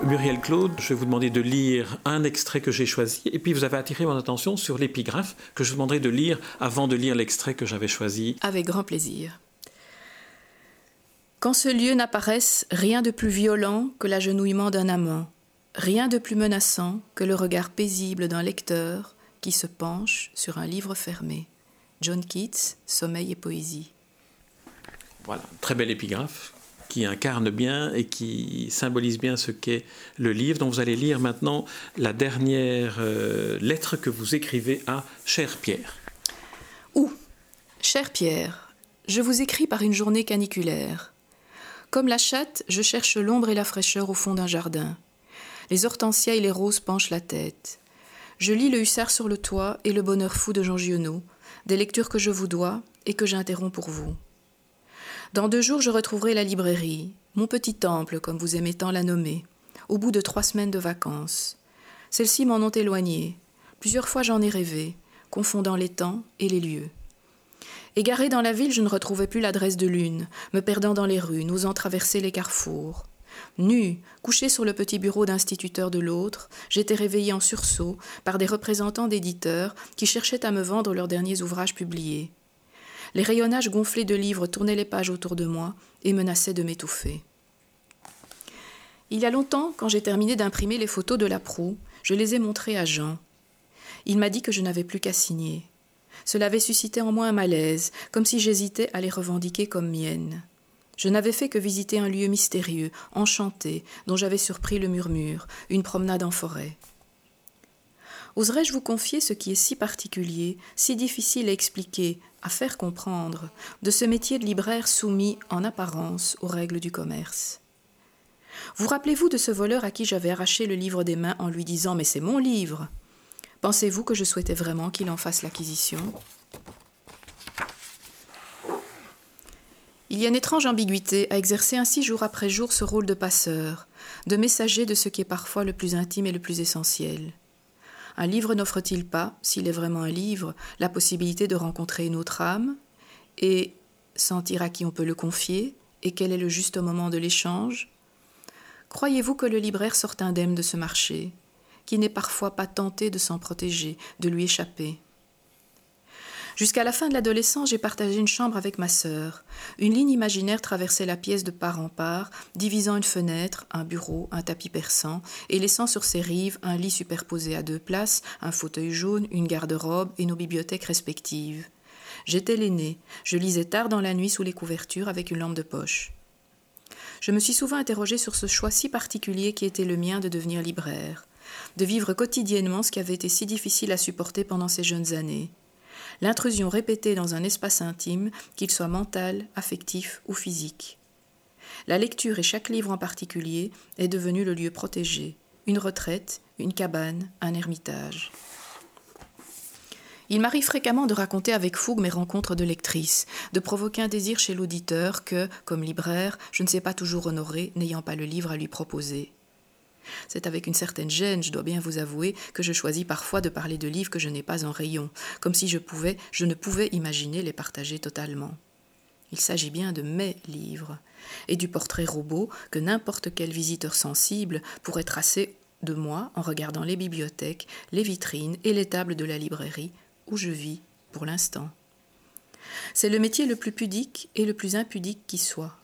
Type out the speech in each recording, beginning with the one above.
Muriel Claude, je vais vous demander de lire un extrait que j'ai choisi, et puis vous avez attiré mon attention sur l'épigraphe que je vous demanderai de lire avant de lire l'extrait que j'avais choisi. Avec grand plaisir. Quand ce lieu n'apparaisse rien de plus violent que l'agenouillement d'un amant, rien de plus menaçant que le regard paisible d'un lecteur qui se penche sur un livre fermé. John Keats, Sommeil et poésie. Voilà, très belle épigraphe qui incarne bien et qui symbolise bien ce qu'est le livre dont vous allez lire maintenant la dernière euh, lettre que vous écrivez à Cher Pierre. Où? Cher Pierre, je vous écris par une journée caniculaire. Comme la chatte, je cherche l'ombre et la fraîcheur au fond d'un jardin. Les hortensias et les roses penchent la tête. Je lis le hussard sur le toit et le bonheur fou de Jean Giono, des lectures que je vous dois et que j'interromps pour vous. Dans deux jours, je retrouverai la librairie, mon petit temple, comme vous aimez tant la nommer, au bout de trois semaines de vacances. Celles-ci m'en ont éloigné. Plusieurs fois j'en ai rêvé, confondant les temps et les lieux. Égaré dans la ville, je ne retrouvais plus l'adresse de l'une, me perdant dans les rues, n'osant traverser les carrefours. Nu, couché sur le petit bureau d'instituteur de l'autre, j'étais réveillé en sursaut par des représentants d'éditeurs qui cherchaient à me vendre leurs derniers ouvrages publiés. Les rayonnages gonflés de livres tournaient les pages autour de moi et menaçaient de m'étouffer. Il y a longtemps, quand j'ai terminé d'imprimer les photos de la proue, je les ai montrées à Jean. Il m'a dit que je n'avais plus qu'à signer. Cela avait suscité en moi un malaise, comme si j'hésitais à les revendiquer comme miennes. Je n'avais fait que visiter un lieu mystérieux, enchanté, dont j'avais surpris le murmure, une promenade en forêt. Oserais-je vous confier ce qui est si particulier, si difficile à expliquer, à faire comprendre, de ce métier de libraire soumis en apparence aux règles du commerce? Vous rappelez-vous de ce voleur à qui j'avais arraché le livre des mains en lui disant Mais c'est mon livre! Pensez-vous que je souhaitais vraiment qu'il en fasse l'acquisition? Il y a une étrange ambiguïté à exercer ainsi jour après jour ce rôle de passeur, de messager de ce qui est parfois le plus intime et le plus essentiel. Un livre n'offre-t-il pas, s'il est vraiment un livre, la possibilité de rencontrer une autre âme et sentir à qui on peut le confier et quel est le juste moment de l'échange? Croyez-vous que le libraire sorte indemne de ce marché qui n'est parfois pas tenté de s'en protéger, de lui échapper? Jusqu'à la fin de l'adolescence, j'ai partagé une chambre avec ma sœur. Une ligne imaginaire traversait la pièce de part en part, divisant une fenêtre, un bureau, un tapis persan, et laissant sur ses rives un lit superposé à deux places, un fauteuil jaune, une garde-robe et nos bibliothèques respectives. J'étais l'aîné, je lisais tard dans la nuit sous les couvertures avec une lampe de poche. Je me suis souvent interrogée sur ce choix si particulier qui était le mien de devenir libraire de vivre quotidiennement ce qui avait été si difficile à supporter pendant ces jeunes années. L'intrusion répétée dans un espace intime, qu'il soit mental, affectif ou physique. La lecture et chaque livre en particulier est devenu le lieu protégé, une retraite, une cabane, un ermitage. Il m'arrive fréquemment de raconter avec fougue mes rencontres de lectrices, de provoquer un désir chez l'auditeur que, comme libraire, je ne sais pas toujours honorer, n'ayant pas le livre à lui proposer. C'est avec une certaine gêne, je dois bien vous avouer, que je choisis parfois de parler de livres que je n'ai pas en rayon, comme si je pouvais, je ne pouvais imaginer les partager totalement. Il s'agit bien de mes livres, et du portrait robot que n'importe quel visiteur sensible pourrait tracer de moi en regardant les bibliothèques, les vitrines et les tables de la librairie où je vis pour l'instant. C'est le métier le plus pudique et le plus impudique qui soit.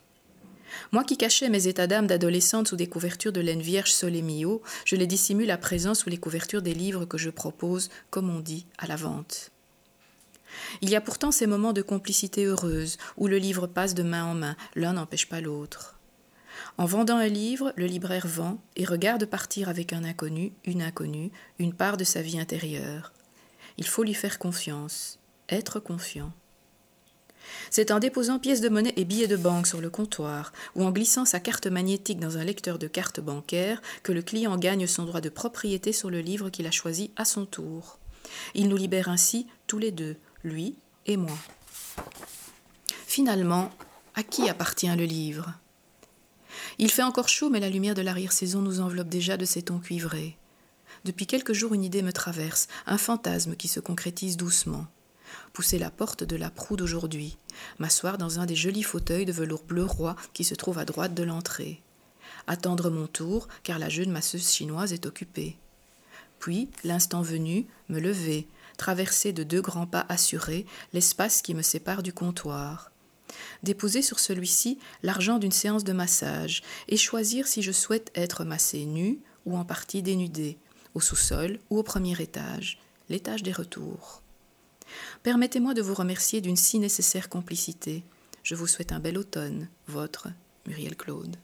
Moi qui cachais mes états d'âme d'adolescente sous des couvertures de laine vierge sol mio, je les dissimule à présent sous les couvertures des livres que je propose, comme on dit, à la vente. Il y a pourtant ces moments de complicité heureuse, où le livre passe de main en main, l'un n'empêche pas l'autre. En vendant un livre, le libraire vend et regarde partir avec un inconnu, une inconnue, une part de sa vie intérieure. Il faut lui faire confiance, être confiant. C'est en déposant pièces de monnaie et billets de banque sur le comptoir ou en glissant sa carte magnétique dans un lecteur de cartes bancaires que le client gagne son droit de propriété sur le livre qu'il a choisi à son tour. Il nous libère ainsi tous les deux, lui et moi. Finalement, à qui appartient le livre? Il fait encore chaud, mais la lumière de l'arrière-saison nous enveloppe déjà de ses tons cuivrés. Depuis quelques jours, une idée me traverse, un fantasme qui se concrétise doucement pousser la porte de la proue d'aujourd'hui, m'asseoir dans un des jolis fauteuils de velours bleu roi qui se trouve à droite de l'entrée. Attendre mon tour, car la jeune masseuse chinoise est occupée. Puis, l'instant venu, me lever, traverser de deux grands pas assurés l'espace qui me sépare du comptoir. Déposer sur celui-ci l'argent d'une séance de massage et choisir si je souhaite être massé nu ou en partie dénudé, au sous-sol ou au premier étage, l'étage des retours. Permettez-moi de vous remercier d'une si nécessaire complicité. Je vous souhaite un bel automne, votre Muriel Claude.